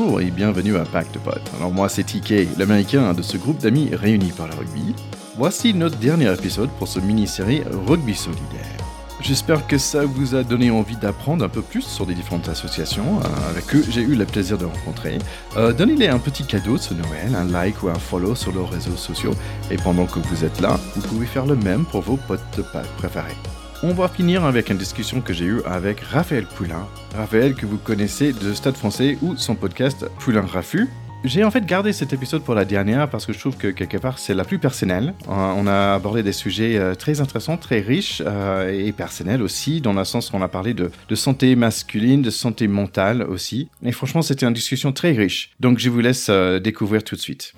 Bonjour et bienvenue à Pacte Pot. Alors moi c'est TK, l'américain de ce groupe d'amis réunis par le rugby. Voici notre dernier épisode pour ce mini-série Rugby Solidaire. J'espère que ça vous a donné envie d'apprendre un peu plus sur les différentes associations euh, avec eux j'ai eu le plaisir de rencontrer. Euh, Donnez-les un petit cadeau ce Noël, un like ou un follow sur leurs réseaux sociaux. Et pendant que vous êtes là, vous pouvez faire le même pour vos potes de Pâques préférés. On va finir avec une discussion que j'ai eue avec Raphaël Poulain. Raphaël que vous connaissez de Stade français ou son podcast Poulain Raffut. J'ai en fait gardé cet épisode pour la dernière parce que je trouve que quelque part c'est la plus personnelle. Euh, On a abordé des sujets euh, très intéressants, très riches euh, et personnels aussi, dans le sens qu'on a parlé de, santé masculine, de santé mentale aussi. Et franchement, c'était une discussion très riche. Donc je vous laisse découvrir tout de suite.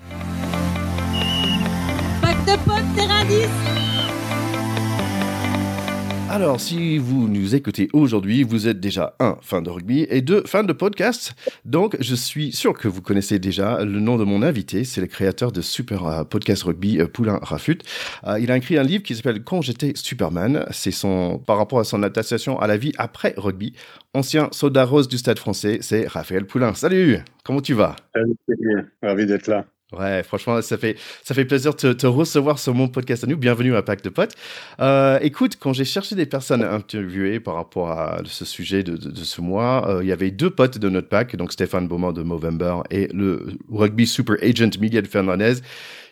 Pack de potes, terrain 10 Alors, si vous nous écoutez aujourd'hui, vous êtes déjà un fan de rugby et deux fan de podcast. Donc, je suis sûr que vous connaissez déjà le nom de mon invité. C'est le créateur de super euh, podcast rugby euh, Poulain Rafut. Euh, il a écrit un livre qui s'appelle Quand j'étais Superman. C'est son par rapport à son adaptation à la vie après rugby. Ancien soldat rose du Stade Français, c'est Raphaël Poulain. Salut, comment tu vas? Salut, ravi d'être là. Ouais, franchement, ça fait, ça fait plaisir de te, recevoir sur mon podcast à nous. Bienvenue à Pacte de Potes. Euh, écoute, quand j'ai cherché des personnes à interviewer par rapport à ce sujet de ce mois, euh, il y avait deux potes de notre pack, donc Stéphane Beaumont de Movember et le rugby super agent Miguel Fernandez,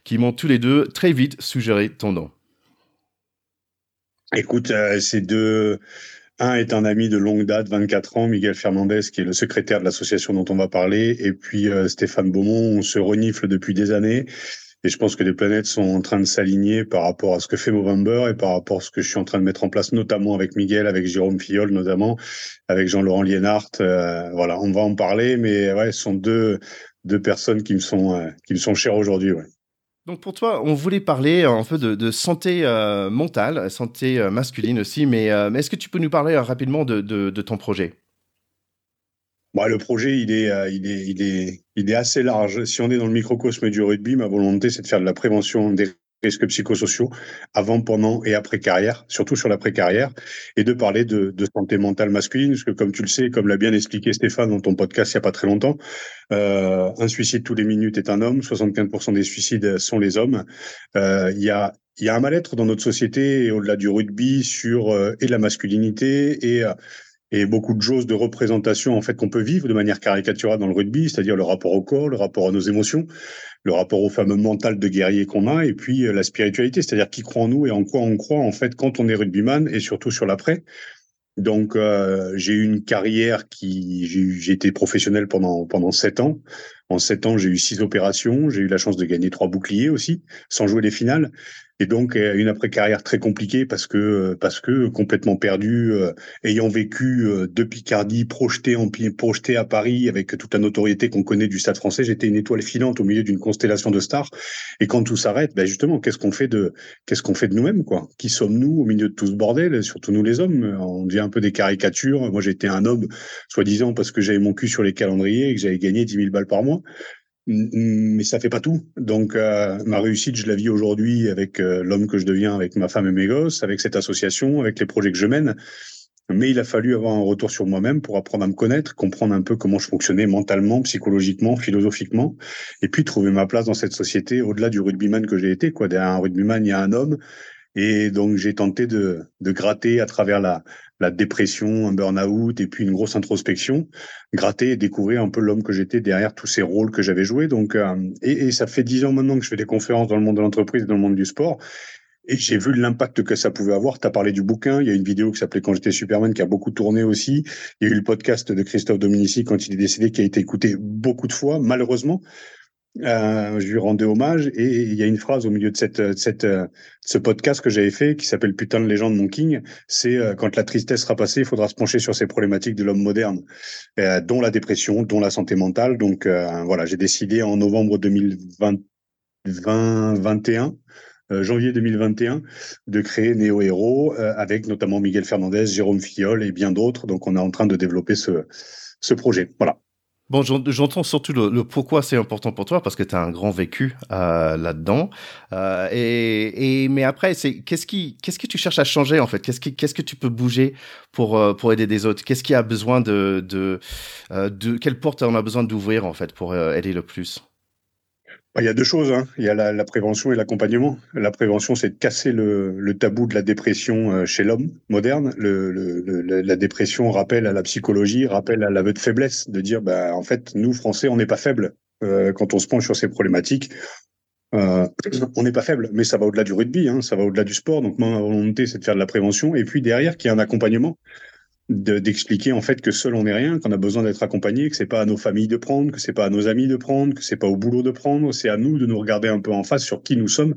qui m'ont tous les deux très vite suggéré ton nom. Écoute, euh, ces deux. Un est un ami de longue date, 24 ans, Miguel Fernandez, qui est le secrétaire de l'association dont on va parler, et puis euh, Stéphane Beaumont, on se renifle depuis des années. Et je pense que les planètes sont en train de s'aligner par rapport à ce que fait Movember et par rapport à ce que je suis en train de mettre en place, notamment avec Miguel, avec Jérôme Fillol, notamment, avec Jean-Laurent Liénart. Euh, voilà, on va en parler, mais ouais, ce sont deux, deux personnes qui me sont, euh, qui me sont chères aujourd'hui. Ouais. Donc pour toi, on voulait parler un peu de, santé euh, mentale, santé euh, masculine aussi, mais, euh, est-ce que tu peux nous parler euh, rapidement de, ton projet? Bon, le projet, il est, euh, il, est, il, est, il est assez large. Si on est dans le microcosme du rugby, ma volonté, c'est de faire de la prévention des risques psychosociaux avant, pendant et après carrière, surtout sur l'après-carrière, et de parler de, santé mentale masculine, parce que comme tu le sais, comme l'a bien expliqué Stéphane dans ton podcast il n'y a pas très longtemps, euh, un suicide tous les minutes est un homme, 75% des suicides sont les hommes. Euh, il y a il y a un mal-être dans notre société au-delà du rugby sur euh, et la masculinité et et beaucoup de choses de représentation en fait qu'on peut vivre de manière caricaturale dans le rugby, c'est-à-dire le rapport au corps, le rapport à nos émotions, le rapport au fameux mental de guerrier qu'on a, et puis euh, la spiritualité, c'est-à-dire qui croit en nous et en quoi on croit en fait quand on est rugbyman et surtout sur l'après. Donc euh, j'ai eu une carrière qui j'ai été professionnel pendant pendant sept ans. En sept ans, j'ai eu six opérations. J'ai eu la chance de gagner trois boucliers aussi, sans jouer les finales. Et donc une après carrière très compliquée parce que parce que complètement perdu, euh, ayant vécu euh, de Picardie, projeté en projeté à Paris avec toute la notoriété qu'on connaît du Stade Français. J'étais une étoile filante au milieu d'une constellation de stars. Et quand tout s'arrête, ben justement, qu'est-ce qu'on fait de qu'est-ce qu'on fait de nous-mêmes quoi? Qui sommes-nous au milieu de tout ce bordel Surtout nous les hommes? On devient un peu des caricatures. Moi, j'étais un homme soi-disant parce que j'avais mon cul sur les calendriers et que j'avais gagné 10 000 balles par mois mais ça fait pas tout. Donc euh, ma réussite, je la vis aujourd'hui avec euh, l'homme que je deviens, avec ma femme et mes gosses, avec cette association, avec les projets que je mène. Mais il a fallu avoir un retour sur moi-même pour apprendre à me connaître, comprendre un peu comment je fonctionnais mentalement, psychologiquement, philosophiquement, et puis trouver ma place dans cette société au-delà du rugbyman que j'ai été. Quoi, derrière un rugbyman, il y a un homme, et donc j'ai tenté de, de gratter à travers la, la dépression, un burn-out et puis une grosse introspection, gratter et découvrir un peu l'homme que j'étais derrière tous ces rôles que j'avais joués. Donc, euh, et, et, ça fait dix ans maintenant que je fais des conférences dans le monde de l'entreprise et dans le monde du sport. Et j'ai vu l'impact que ça pouvait avoir. Tu as parlé du bouquin. Il y a une vidéo qui s'appelait Quand j'étais Superman qui a beaucoup tourné aussi. Il y a eu le podcast de Christophe Dominici quand il est décédé qui a été écouté beaucoup de fois, malheureusement. Euh, je lui rendais hommage et il y a une phrase au milieu de cette, de cette de ce podcast que j'avais fait qui s'appelle Putain de légende mon king. C'est euh, quand la tristesse sera passée, il faudra se pencher sur ces problématiques de l'homme moderne, euh, dont la dépression, dont la santé mentale. Donc euh, voilà, j'ai décidé en novembre 2021 euh, janvier 2021 de créer Néo Héros avec notamment Miguel Fernandez, Jérôme Fillol et bien d'autres. Donc on est en train de développer ce ce projet. Voilà. Bon, j'entends surtout le, pourquoi c'est important pour toi parce que tu as un grand vécu euh, là-dedans. Euh, et, mais après, c'est qu'est-ce qui, qu'est-ce que tu cherches à changer en fait? Qu'est-ce qu'est-ce que tu peux bouger pour euh, pour aider des autres? Qu'est-ce qui a besoin de de, de quelle porte on a besoin d'ouvrir en fait pour aider le plus? Il y a deux choses. Hein. Il y a la, prévention et l'accompagnement. La prévention, c'est de casser le, tabou de la dépression euh, chez l'homme moderne. La dépression rappelle à la psychologie, rappelle à l'aveu de faiblesse, de dire, bah, en fait, nous, Français, on n'est pas faibles euh, quand on se penche sur ces problématiques. Euh, on n'est pas faible, mais ça va au-delà du rugby, hein, ça va au-delà du sport. Donc, ma volonté, c'est de faire de la prévention. Et puis derrière, qu'il y ait un accompagnement d'expliquer en fait que seul on n'est rien, qu'on a besoin d'être accompagné, que c'est pas à nos familles de prendre, que c'est pas à nos amis de prendre, que c'est pas au boulot de prendre, c'est à nous de nous regarder un peu en face sur qui nous sommes.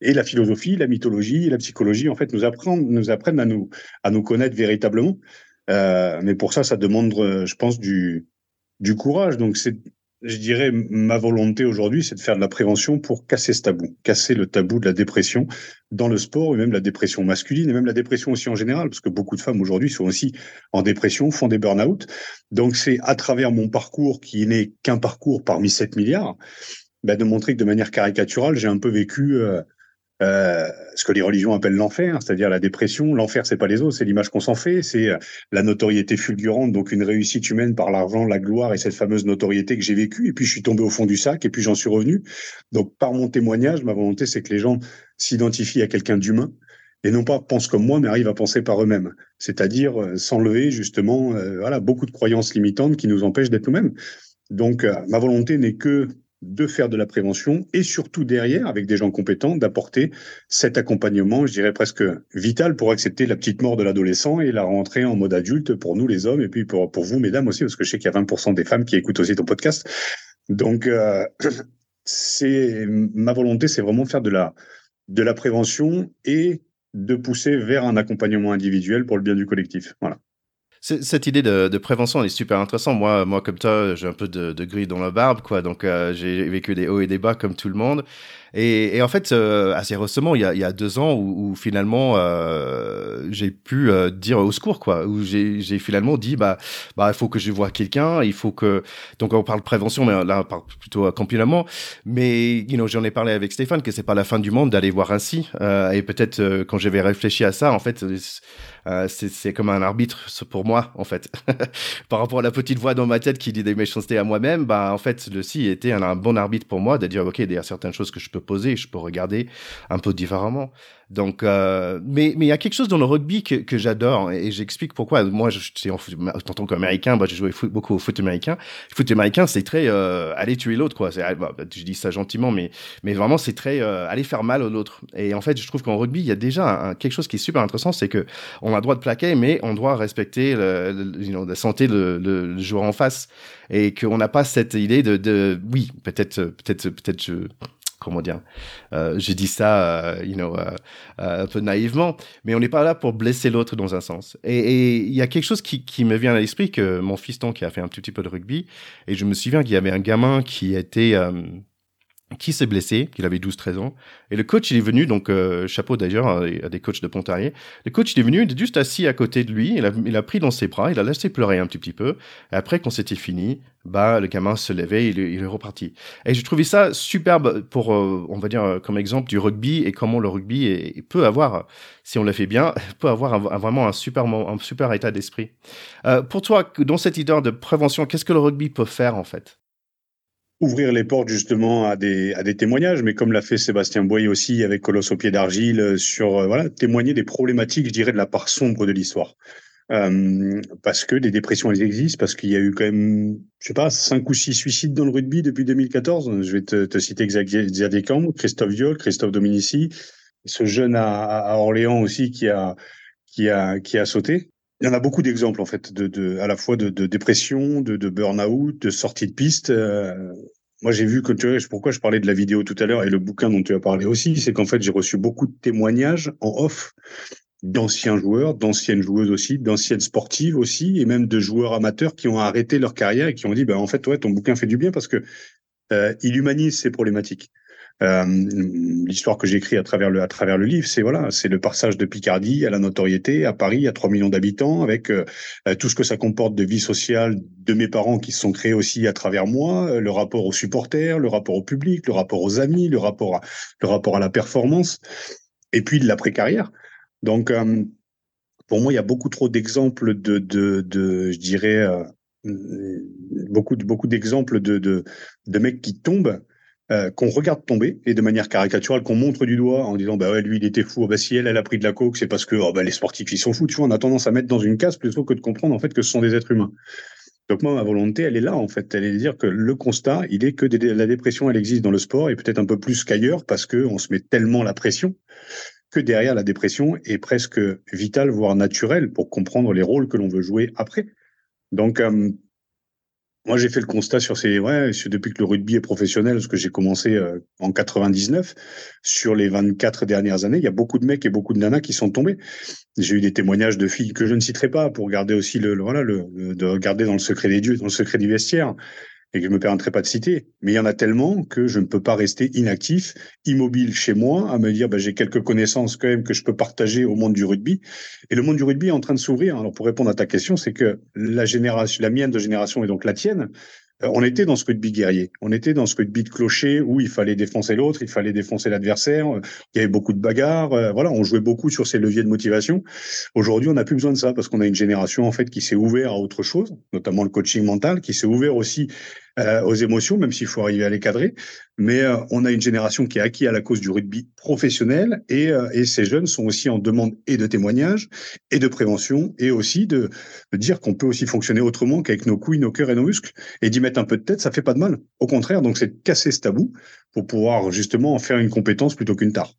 Et la philosophie, la mythologie, la psychologie, en fait, nous apprennent, nous apprennent à nous à nous connaître véritablement. Euh, mais pour ça, ça demande, je pense, du du courage. Donc c'est je dirais, ma volonté aujourd'hui, c'est de faire de la prévention pour casser ce tabou, casser le tabou de la dépression dans le sport, et même la dépression masculine, et même la dépression aussi en général, parce que beaucoup de femmes aujourd'hui sont aussi en dépression, font des burn-out. Donc c'est à travers mon parcours, qui n'est qu'un parcours parmi 7 milliards, bah, de montrer que de manière caricaturale, j'ai un peu vécu euh, euh, ce que les religions appellent l'enfer, c'est-à-dire la dépression. L'enfer, c'est pas les autres, c'est l'image qu'on s'en fait, c'est euh, la notoriété fulgurante, donc une réussite humaine par l'argent, la gloire et cette fameuse notoriété que j'ai vécue. Et puis je suis tombé au fond du sac et puis j'en suis revenu. Donc par mon témoignage, ma volonté, c'est que les gens s'identifient à quelqu'un d'humain et non pas pensent comme moi, mais arrivent à penser par eux-mêmes. C'est-à-dire euh, s'enlever justement, voilà, beaucoup de croyances limitantes qui nous empêchent d'être nous-mêmes. Donc ma volonté n'est que de faire de la prévention et surtout derrière, avec des gens compétents, d'apporter cet accompagnement, je dirais presque vital pour accepter la petite mort de l'adolescent et la rentrée en mode adulte pour nous les hommes et puis pour, pour vous mesdames aussi, parce que je sais qu'il y a 20% des femmes qui écoutent aussi ton podcast. Donc, euh, c'est ma volonté, c'est vraiment faire de la, de la prévention et de pousser vers un accompagnement individuel pour le bien du collectif. Voilà. Cette idée de, prévention elle est super intéressante. Moi, moi comme toi, j'ai un peu de, de gris dans la barbe, quoi. Donc, euh, j'ai vécu des hauts et des bas comme tout le monde. Et, et en fait, euh, assez récemment, il y a, il y a deux ans, où, où finalement, euh, j'ai pu euh, dire au secours, quoi. Où j'ai finalement dit, bah, bah, il faut que je vois quelqu'un. Il faut que. Donc, on parle prévention, mais là, on parle plutôt campionnellement. Mais, you know, j'en ai parlé avec Stéphane que c'est pas la fin du monde d'aller voir ainsi. Euh, et peut-être quand j'avais réfléchi à ça, en fait. Euh, c'est comme un arbitre pour moi, en fait. Par rapport à la petite voix dans ma tête qui dit des méchancetés à moi-même, bah, en fait, le si était un, un, bon arbitre pour moi de dire, OK, il y a certaines choses que je peux poser, je peux regarder un peu différemment. Donc, euh, mais mais il y a quelque chose dans le rugby que, que j'adore et j'explique pourquoi. Moi, je, je en, en, tant qu'américain, bah, j'ai joué beaucoup au foot américain. Le foot américain, c'est très euh, aller tuer l'autre, quoi. Ah, bah, je dis ça gentiment, mais mais vraiment, c'est très euh, aller faire mal à l'autre. Et en fait, je trouve qu'en rugby, il y a déjà quelque chose qui est super intéressant, c'est que on a le droit de plaquer, mais on doit respecter le, la santé de le, joueur en face et qu'on n'a pas cette idée de, de oui, peut-être peut-être peut-être je comment dire, euh, j'ai dit ça, euh, you know, euh, un peu naïvement, mais on n'est pas là pour blesser l'autre dans un sens. Et il y a quelque chose qui, qui me vient à l'esprit que mon fiston qui a fait un petit peu de rugby, et je me souviens qu'il y avait un gamin qui était qui s'est blessé, qu'il avait 12-13 ans. Et le coach, il est venu, donc euh, chapeau d'ailleurs à des coachs de Pontarier. Le coach, il est venu, il est juste assis à côté de lui, il a, il a pris dans ses bras, il a laissé pleurer un petit, petit peu. Et après, quand c'était fini, bah le gamin se levait, il, il est reparti. Et j'ai trouvé ça superbe pour, euh, on va dire, euh, comme exemple du rugby et comment le rugby est, peut avoir, si on le fait bien, peut avoir vraiment un super, un super état d'esprit. Euh, pour toi, dans cette idée de prévention, qu'est-ce que le rugby peut faire en fait? Ouvrir les portes justement à des, à des témoignages, mais comme l'a fait Sébastien Boyer aussi avec Colosse au pied d'argile, euh, sur euh, voilà, témoigner des problématiques, je dirais, de la part sombre de l'histoire. Euh, parce que des dépressions, elles existent, parce qu'il y a eu quand même, je sais pas, cinq ou six suicides dans le rugby depuis 2014. Je vais te, te citer Xavier Camp, Christophe Viol, Christophe Dominici, ce jeune à, à, Orléans aussi qui a, qui a, qui a sauté. Il y en a beaucoup d'exemples en fait, de, de, à la fois de, de dépression, de, de burn-out, de sortie de piste. Euh, moi, j'ai vu que tu vois, pourquoi je parlais de la vidéo tout à l'heure et le bouquin dont tu as parlé aussi, c'est qu'en fait, j'ai reçu beaucoup de témoignages en off d'anciens joueurs, d'anciennes joueuses aussi, d'anciennes sportives aussi, et même de joueurs amateurs qui ont arrêté leur carrière et qui ont dit, bah, en fait, ouais, ton bouquin fait du bien parce que euh, il humanise ces problématiques. Euh, l'histoire que j'écris à travers le à travers le livre, c'est voilà, c'est le passage de Picardie à la notoriété à Paris, à 3 millions d'habitants, avec euh, tout ce que ça comporte de vie sociale de mes parents qui se sont créés aussi à travers moi, le rapport aux supporters, le rapport au public, le rapport aux amis, le rapport à, le rapport à la performance, et puis de l'après-carrière. Donc, pour moi, il y a beaucoup trop d'exemples de, de, de, je dirais, beaucoup, beaucoup d'exemples de, de, de mecs qui tombent euh, qu'on regarde tomber et de manière caricaturale qu'on montre du doigt en disant bah ouais lui il était fou. Oh, bah si elle elle a pris de la coke c'est parce que oh, bah, les sportifs ils sont fous. Tu vois on a tendance à mettre dans une case plutôt que de comprendre en fait que ce sont des êtres humains. Donc moi ma volonté elle est là en fait. Elle est de dire que le constat il est que la dépression elle existe dans le sport et peut-être un peu plus qu'ailleurs parce que on se met tellement la pression que derrière la dépression est presque vitale voire naturelle pour comprendre les rôles que l'on veut jouer après. Donc euh, moi, j'ai fait le constat sur ces, ouais, depuis que le rugby est professionnel, parce que j'ai commencé euh, en 99, sur les 24 dernières années, il y a beaucoup de mecs et beaucoup de nanas qui sont tombés. J'ai eu des témoignages de filles que je ne citerai pas pour garder aussi le, voilà, le, de regarder dans le secret des dieux, dans le secret du vestiaire et que je me permettrai pas de citer. Mais il y en a tellement que je ne peux pas rester inactif, immobile chez moi, à me dire bah, j'ai quelques connaissances quand même que je peux partager au monde du rugby. Et le monde du rugby est en train de s'ouvrir. Alors pour répondre à ta question, c'est que la génération, la mienne de génération et donc la tienne, euh, on était dans ce rugby guerrier. On était dans ce rugby de clocher où il fallait défoncer l'autre, il fallait défoncer l'adversaire. Il y avait beaucoup de bagarres. Euh, voilà, on jouait beaucoup sur ces leviers de motivation. Aujourd'hui, on n'a plus besoin de ça parce qu'on a une génération en fait qui s'est ouverte à autre chose, notamment le coaching mental, qui s'est ouvert aussi euh, aux émotions, même s'il faut arriver à les cadrer. Mais euh, on a une génération qui est acquis à la cause du rugby professionnel et, euh, et ces jeunes sont aussi en demande et de témoignages et de prévention et aussi de, de dire qu'on peut aussi fonctionner autrement qu'avec nos couilles, nos cœurs et nos muscles et d'y mettre un peu de tête, ça fait pas de mal. Au contraire, donc c'est de casser ce tabou pour pouvoir justement en faire une compétence plutôt qu'une tare.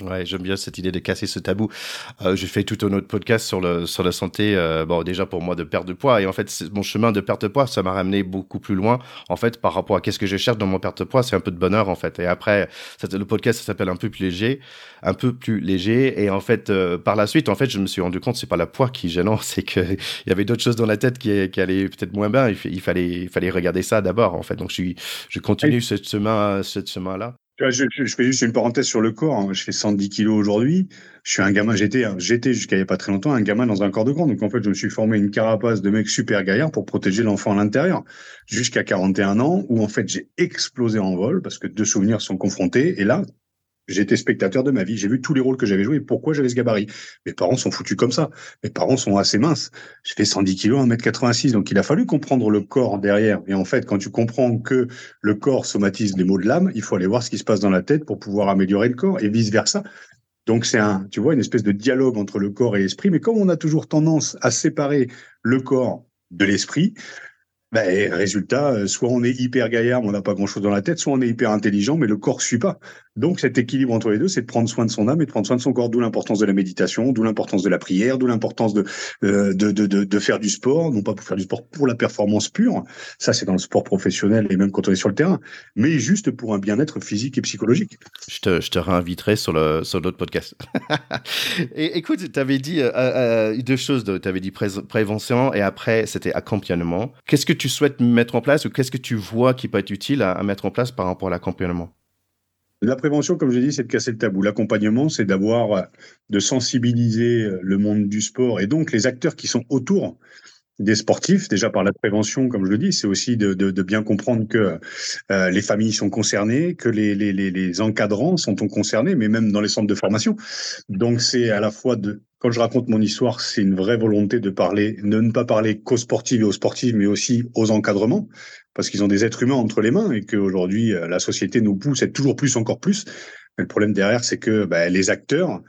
Ouais, j'aime bien cette idée de casser ce tabou. Euh, j'ai fait tout un autre podcast sur le sur la santé. Euh, bon, déjà pour moi de perte de poids et en fait mon chemin de perte de poids, ça m'a ramené beaucoup plus loin. En fait, par rapport à qu'est-ce que je cherche dans mon perte de poids, c'est un peu de bonheur en fait. Et après, le podcast ça s'appelle un peu plus léger, un peu plus léger. Et en fait, euh, par la suite, en fait, je me suis rendu compte c'est pas la poids qui est gênant, c'est que il y avait d'autres choses dans la tête qui, qui allaient peut-être moins bien. Il, fallait il fallait regarder ça d'abord en fait. Donc je suis je continue ce chemin ce chemin là. Je, je, fais juste une parenthèse sur le corps. Hein. Je fais 110 kilos aujourd'hui. Je suis un gamin. J'étais, j'étais jusqu'à il n'y a pas très longtemps un gamin dans un corps de grand. Donc en fait, je me suis formé une carapace de mec super gaillard pour protéger l'enfant à l'intérieur. Jusqu'à 41 ans, où en fait j'ai explosé en vol parce que deux souvenirs sont confrontés. Et là, J'étais spectateur de ma vie. J'ai vu tous les rôles que j'avais joués et pourquoi j'avais ce gabarit? Mes parents sont foutus comme ça. Mes parents sont assez minces. Je fais 110 kilos, 1m86. Donc, il a fallu comprendre le corps derrière. Et en fait, quand tu comprends que le corps somatise les maux de l'âme, il faut aller voir ce qui se passe dans la tête pour pouvoir améliorer le corps et vice versa. Donc, c'est un, tu vois, une espèce de dialogue entre le corps et l'esprit. Mais comme on a toujours tendance à séparer le corps de l'esprit, ben, résultat, euh, soit on est hyper gaillard, mais on n'a pas grand-chose dans la tête, soit on est hyper intelligent, mais le corps suit pas. Donc cet équilibre entre les deux, c'est de prendre soin de son âme et de prendre soin de son corps, d'où l'importance de la méditation, d'où l'importance de la prière, d'où l'importance de, euh, de, de, de, faire du sport, non pas pour faire du sport pour la performance pure, ça c'est dans le sport professionnel et même quand on est sur le terrain, mais juste pour un bien-être physique et psychologique. Je te, je te réinviterai sur le sur l'autre podcast. et écoute, tu avais dit euh, euh, deux choses, tu avais dit prévention et après c'était accompagnement. Qu'est-ce que tu souhaites mettre en place ou qu'est-ce que tu vois qui peut être utile à mettre en place par rapport à l'accompagnement? La prévention, comme je l'ai dit, c'est de casser le tabou. L'accompagnement, c'est d'avoir, de sensibiliser le monde du sport et donc les acteurs qui sont autour des sportifs, déjà par la prévention, comme je le dis, c'est aussi de, bien comprendre que euh, les familles sont concernées, que les, encadrants sont concernés, mais même dans les centres de formation. Donc c'est à la fois de, quand je raconte mon histoire, c'est une vraie volonté de parler, de ne pas parler qu'aux sportifs et aux sportifs, mais aussi aux encadrements, parce qu'ils ont des êtres humains entre les mains et qu'aujourd'hui euh, la société nous pousse à toujours plus, encore plus. Mais le problème derrière, c'est que bah, les acteurs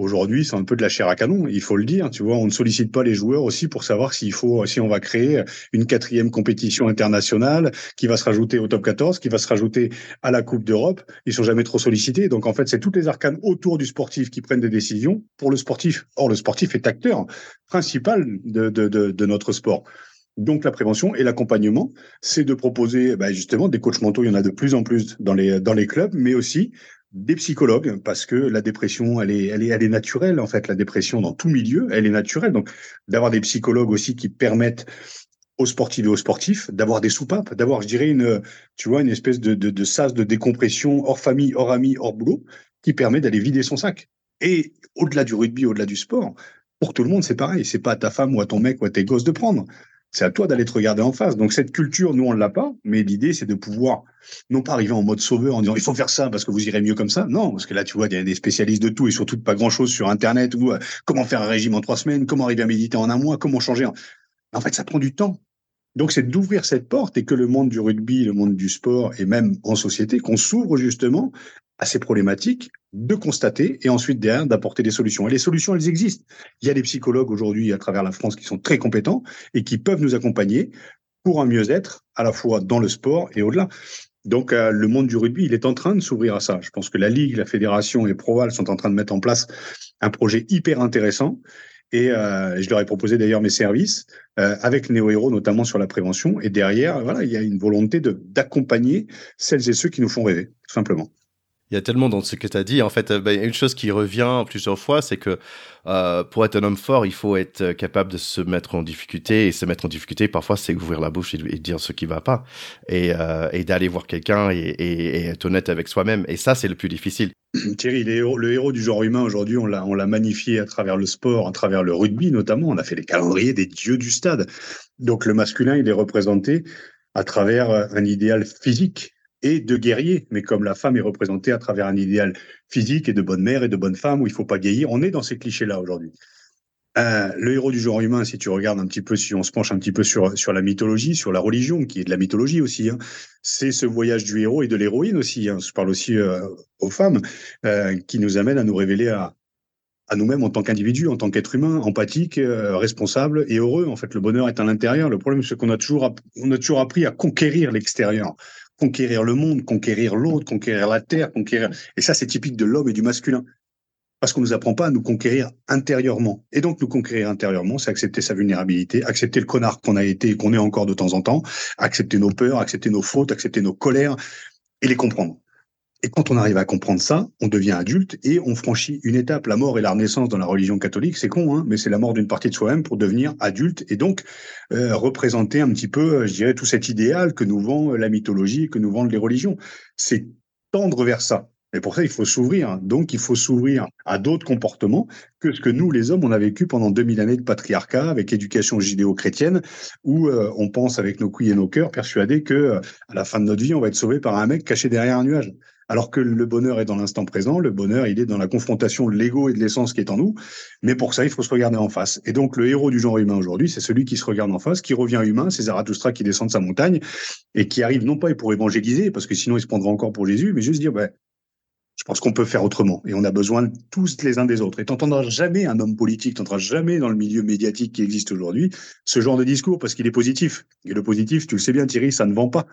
Aujourd'hui, c'est un peu de la chair à canon, il faut le dire. Tu vois, on ne sollicite pas les joueurs aussi pour savoir s'il faut, si on va créer une quatrième compétition internationale qui va se rajouter au top 14, qui va se rajouter à la Coupe d'Europe. Ils sont jamais trop sollicités. Donc en fait, c'est toutes les arcanes autour du sportif qui prennent des décisions pour le sportif. Or, le sportif est acteur principal de, de, de, de notre sport. Donc la prévention et l'accompagnement, c'est de proposer bah, justement des coachs mentaux, il y en a de plus en plus dans les, dans les clubs, mais aussi des psychologues parce que la dépression elle est elle est elle est naturelle en fait la dépression dans tout milieu elle est naturelle donc d'avoir des psychologues aussi qui permettent aux sportifs et aux sportifs d'avoir des soupapes, d'avoir, je dirais, une, tu vois, une espèce de, de, de sas de décompression hors famille, hors amis, hors boulot, qui permet d'aller vider son sac. Et au-delà du rugby, au-delà du sport, pour tout le monde, c'est pareil. C'est pas à ta femme ou à ton mec ou à tes gosses de prendre. C'est à toi d'aller te regarder en face. Donc cette culture, nous, on l'a pas. Mais l'idée, c'est de pouvoir non pas arriver en mode sauveur en disant il faut faire ça parce que vous irez mieux comme ça. Non, parce que là, tu vois, il y a des spécialistes de tout et surtout pas grand-chose sur Internet ou euh, comment faire un régime en trois semaines, comment arriver à méditer en un mois, comment changer. En fait, ça prend du temps. Donc, c'est d'ouvrir cette porte et que le monde du rugby, le monde du sport et même en société, qu'on s'ouvre justement à ces problématiques, de constater et ensuite derrière d'apporter des solutions. Et les solutions, elles existent. Il y a des psychologues aujourd'hui à travers la France qui sont très compétents et qui peuvent nous accompagner pour un mieux-être à la fois dans le sport et au-delà. Donc, euh, le monde du rugby, il est en train de s'ouvrir à ça. Je pense que la Ligue, la Fédération et Proval sont en train de mettre en place un projet hyper intéressant et euh, je leur ai proposé d'ailleurs mes services euh, avec Néo notamment sur la prévention. Et derrière, voilà, il y a une volonté d'accompagner celles et ceux qui nous font rêver, tout simplement il y a tellement dans ce que tu as dit. En fait, bah, une chose qui revient plusieurs fois, c'est que euh, pour être un homme fort, il faut être capable de se mettre en difficulté. Et se mettre en difficulté, parfois, c'est ouvrir la bouche et, dire ce qui va pas. Et, euh, d'aller voir quelqu'un et, être honnête avec soi-même. Et ça, c'est le plus difficile. Thierry, le héros, du genre humain, aujourd'hui, on l'a magnifié à travers le sport, à travers le rugby notamment. On a fait les calendriers des dieux du stade. Donc le masculin, il est représenté à travers un idéal physique et de guerrier. Mais comme la femme est représentée à travers un idéal physique et de bonne mère et de bonne femme où il faut pas guérir, on est dans ces clichés-là aujourd'hui. Euh, le héros du genre humain, si tu regardes un petit peu, si on se penche un petit peu sur, sur la mythologie, sur la religion, qui est de la mythologie aussi, hein, c'est ce voyage du héros et de l'héroïne aussi. Hein, je parle aussi euh, aux femmes, euh, qui nous amène à nous révéler à, nous-mêmes en tant qu'individus, en tant qu'être humain, empathique, euh, responsable et heureux. En fait, le bonheur est à l'intérieur. Le problème, c'est qu'on a a toujours appris à conquérir l'extérieur conquérir le monde, conquérir l'autre, conquérir la terre, conquérir. Et ça, c'est typique de l'homme et du masculin. Parce qu'on nous apprend pas à nous conquérir intérieurement. Et donc, nous conquérir intérieurement, c'est accepter sa vulnérabilité, accepter le connard qu'on a été et qu'on est encore de temps en temps, accepter nos peurs, accepter nos fautes, accepter nos colères et les comprendre. Et quand on arrive à comprendre ça, on devient adulte et on franchit une étape. La mort et la renaissance dans la religion catholique, c'est con, hein, mais c'est la mort d'une partie de soi-même pour devenir adulte et donc euh, représenter un petit peu, euh, je dirais, tout cet idéal que nous vend la mythologie, que nous vendent les religions. C'est tendre vers ça. Et pour ça, il faut s'ouvrir. Donc, il faut s'ouvrir à d'autres comportements que ce que nous, les hommes, on a vécu pendant 2000 années de patriarcat avec éducation judéo-chrétienne, où euh, on pense avec nos couilles et nos cœurs, persuadés que à la fin de notre vie, on va être sauvé par un mec caché derrière un nuage. Alors que le bonheur est dans l'instant présent, le bonheur, il est dans la confrontation de l'ego et de l'essence qui est en nous. Mais pour ça, il faut se regarder en face. Et donc, le héros du genre humain aujourd'hui, c'est celui qui se regarde en face, qui revient humain, c'est Zarathustra qui descend de sa montagne et qui arrive non pas pour évangéliser, parce que sinon il se prendra encore pour Jésus, mais juste dire, ben, je pense qu'on peut faire autrement et on a besoin tous les uns des autres. Et t'entendras jamais un homme politique, t'entendras jamais dans le milieu médiatique qui existe aujourd'hui ce genre de discours parce qu'il est positif. Et le positif, tu le sais bien Thierry, ça ne vend pas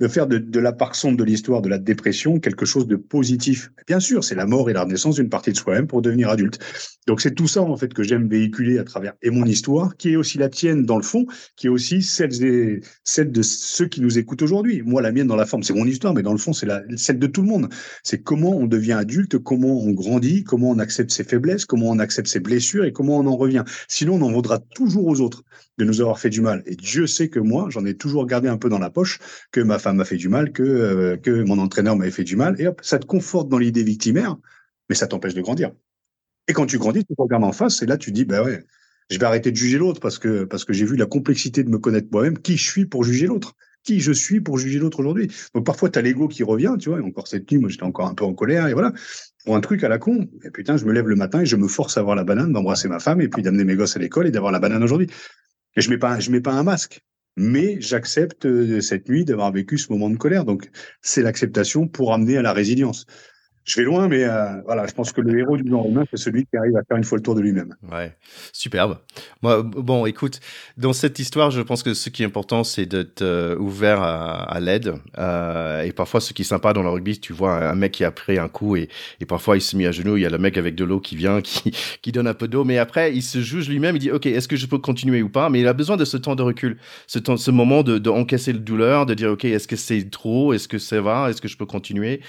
de faire de, de la sombre de l'histoire de la dépression quelque chose de positif. Bien sûr, c'est la mort et la renaissance d'une partie de soi-même pour devenir adulte. Donc c'est tout ça en fait que j'aime véhiculer à travers et mon histoire, qui est aussi la tienne dans le fond, qui est aussi celle, des, celle de ceux qui nous écoutent aujourd'hui. Moi, la mienne dans la forme, c'est mon histoire, mais dans le fond, c'est celle de tout le monde. C'est comment on devient adulte, comment on grandit, comment on accepte ses faiblesses, comment on accepte ses blessures et comment on en revient. Sinon, on en vaudra toujours aux autres de nous avoir fait du mal. Et Dieu sait que moi, j'en ai toujours gardé un peu dans la poche, que ma m'a fait du mal, que, euh, que mon entraîneur m'avait fait du mal. Et hop, ça te conforte dans l'idée victimaire, mais ça t'empêche de grandir. Et quand tu grandis, tu te regardes en face, et là, tu dis, bah ouais, je vais arrêter de juger l'autre parce que, parce que j'ai vu la complexité de me connaître moi-même, qui je suis pour juger l'autre qui je suis pour juger l'autre aujourd'hui. Donc parfois, tu as l'ego qui revient, tu vois, et encore cette nuit, moi j'étais encore un peu en colère, et voilà, pour un truc à la con. Et putain, je me lève le matin et je me force à avoir la banane, d'embrasser ma femme, et puis d'amener mes gosses à l'école et d'avoir la banane aujourd'hui. Et je mets mets pas un masque, mais j'accepte euh, cette nuit d'avoir vécu ce moment de colère. Donc, c'est l'acceptation pour amener à la résilience je vais loin, mais euh, voilà, je pense que le héros du genre humain, c'est celui qui arrive à faire une fois le tour de lui-même. Ouais, superbe. Moi, bon, écoute, dans cette histoire, je pense que ce qui est important, c'est d'être euh, ouvert à, l'aide. Euh, et parfois, ce qui est sympa dans le rugby, tu vois un mec qui a pris un coup et, et parfois il se met à genoux, il y a le mec avec de l'eau qui vient, qui, qui donne un peu d'eau, mais après, il se juge lui-même, il dit, OK, est-ce que je peux continuer ou pas? Mais il a besoin de ce temps de recul, ce, temps, ce moment de, de encaisser le douleur, de dire, OK, est-ce que c'est trop? Est-ce que ça va? Est-ce que je peux continuer?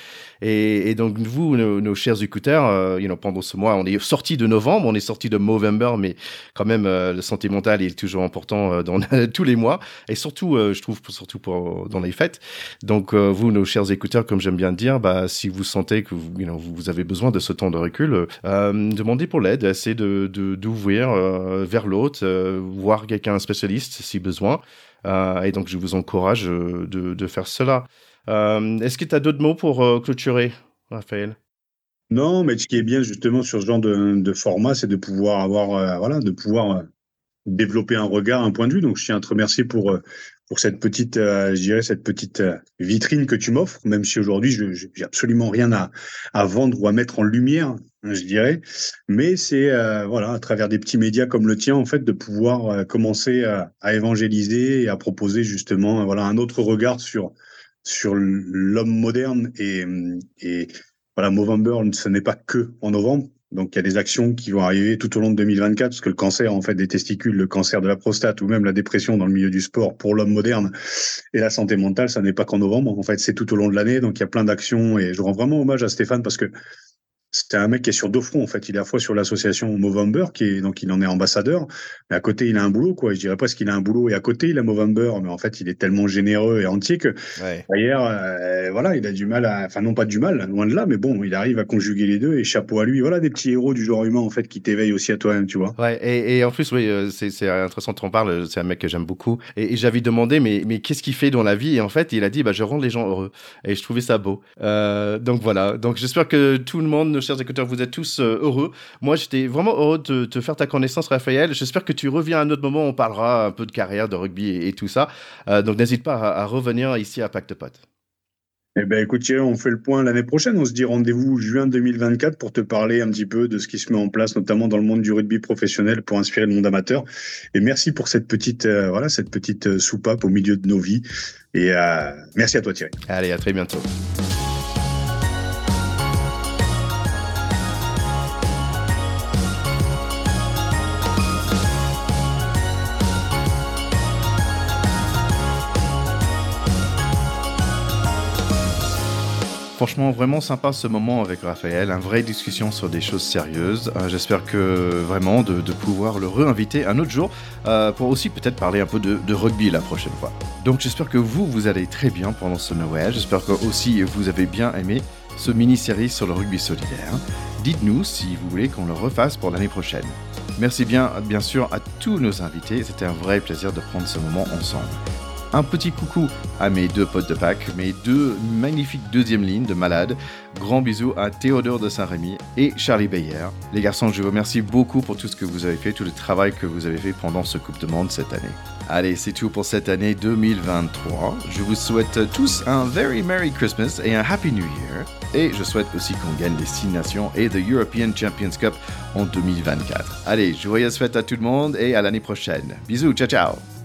Et donc, vous, nos, chers écouteurs, you know, pendant ce mois, on est sorti de novembre, on est sorti de Movember, mais quand même, la santé mentale est toujours important dans tous les mois, et surtout, je trouve, surtout pour, dans les fêtes. Donc, vous, nos chers écouteurs, comme j'aime bien dire, bah, si vous sentez que vous, avez besoin de ce temps de recul, demandez pour l'aide, essayez de d'ouvrir vers l'autre, voir quelqu'un spécialiste si besoin. Euh, et donc, je vous encourage euh, de, faire cela. Euh, est-ce que tu as d'autres mots pour clôturer, Raphaël Non, mais ce qui est bien justement sur ce genre de, format, c'est de pouvoir avoir, voilà, de pouvoir développer un regard, un point de vue. Donc, je tiens à te remercier pour pour cette petite, cette petite vitrine que tu m'offres, même si aujourd'hui je n'ai absolument rien à, à vendre ou à mettre en lumière je dirais. Mais c'est euh, voilà, à travers des petits médias comme le tien, en fait, de pouvoir euh, commencer à, évangéliser et à proposer justement voilà un autre regard sur sur l'homme moderne et, et voilà, Movember, ce n'est pas que en novembre. Donc il y a des actions qui vont arriver tout au long de 2024 parce que le cancer en fait des testicules, le cancer de la prostate ou même la dépression dans le milieu du sport pour l'homme moderne et la santé mentale, ça n'est pas qu'en novembre. En fait, c'est tout au long de l'année. Donc il y a plein d'actions et je rends vraiment hommage à Stéphane parce que c'est un mec qui est sur deux fronts en fait. Il est à la fois sur l'association Movember, qui est donc il en est ambassadeur, mais à côté il a un boulot quoi. Je dirais pas qu'il a un boulot et à côté il a Movember, mais en fait il est tellement généreux et entier que d'ailleurs euh, voilà il a du mal à, enfin non pas du mal, loin de là, mais bon il arrive à conjuguer les deux et chapeau à lui. Voilà des petits héros du genre humain en fait qui t'éveillent aussi à toi-même, tu vois. Ouais et, en plus oui euh, c'est intéressant qu'on parle. C'est un mec que j'aime beaucoup et, j'avais demandé mais mais qu'est-ce qu'il fait dans la vie? Et en fait il a dit bah je rends les gens heureux et je trouvais ça beau. Euh, donc voilà donc j'espère que tout le monde chers écouteurs, vous êtes tous euh, heureux. Moi, j'étais vraiment heureux de te faire ta connaissance, Raphaël. J'espère que tu reviens à un autre moment. On parlera un peu de carrière, de rugby et, tout ça. Euh, donc, n'hésite pas à, revenir ici à Pacte Pot. Eh ben, écoute, Thierry, on fait le point l'année prochaine. On se dit rendez-vous juin 2024 pour te parler un petit peu de ce qui se met en place, notamment dans le monde du rugby professionnel pour inspirer le monde amateur. Et merci pour cette petite, euh, voilà, cette petite soupape au milieu de nos vies. Et merci à toi, Thierry. Allez, à très bientôt. Franchement, vraiment sympa ce moment avec Raphaël, une vraie discussion sur des choses sérieuses. Euh, j'espère que vraiment de, pouvoir le réinviter un autre jour euh, pour aussi peut-être parler un peu de, rugby la prochaine fois. Donc j'espère que vous, vous allez très bien pendant ce Noël. J'espère que aussi vous avez bien aimé ce mini-série sur le rugby solidaire. Dites-nous si vous voulez qu'on le refasse pour l'année prochaine. Merci bien, bien sûr, à tous nos invités. C'était un vrai plaisir de prendre ce moment ensemble. Un petit coucou à mes deux potes de Pâques, mes deux magnifiques deuxième lignes de malades. Grand bisou à Théodore de Saint-Rémy et Charlie Bayer. Les garçons, je vous remercie beaucoup pour tout ce que vous avez fait, tout le travail que vous avez fait pendant ce Coupe de Monde cette année. Allez, c'est tout pour cette année 2023. Je vous souhaite tous un Very Merry Christmas et un Happy New Year. Et je souhaite aussi qu'on gagne les Six Nations et The European Champions Cup en 2024. Allez, joyeuses fêtes à tout le monde et à l'année prochaine. Bisous, ciao ciao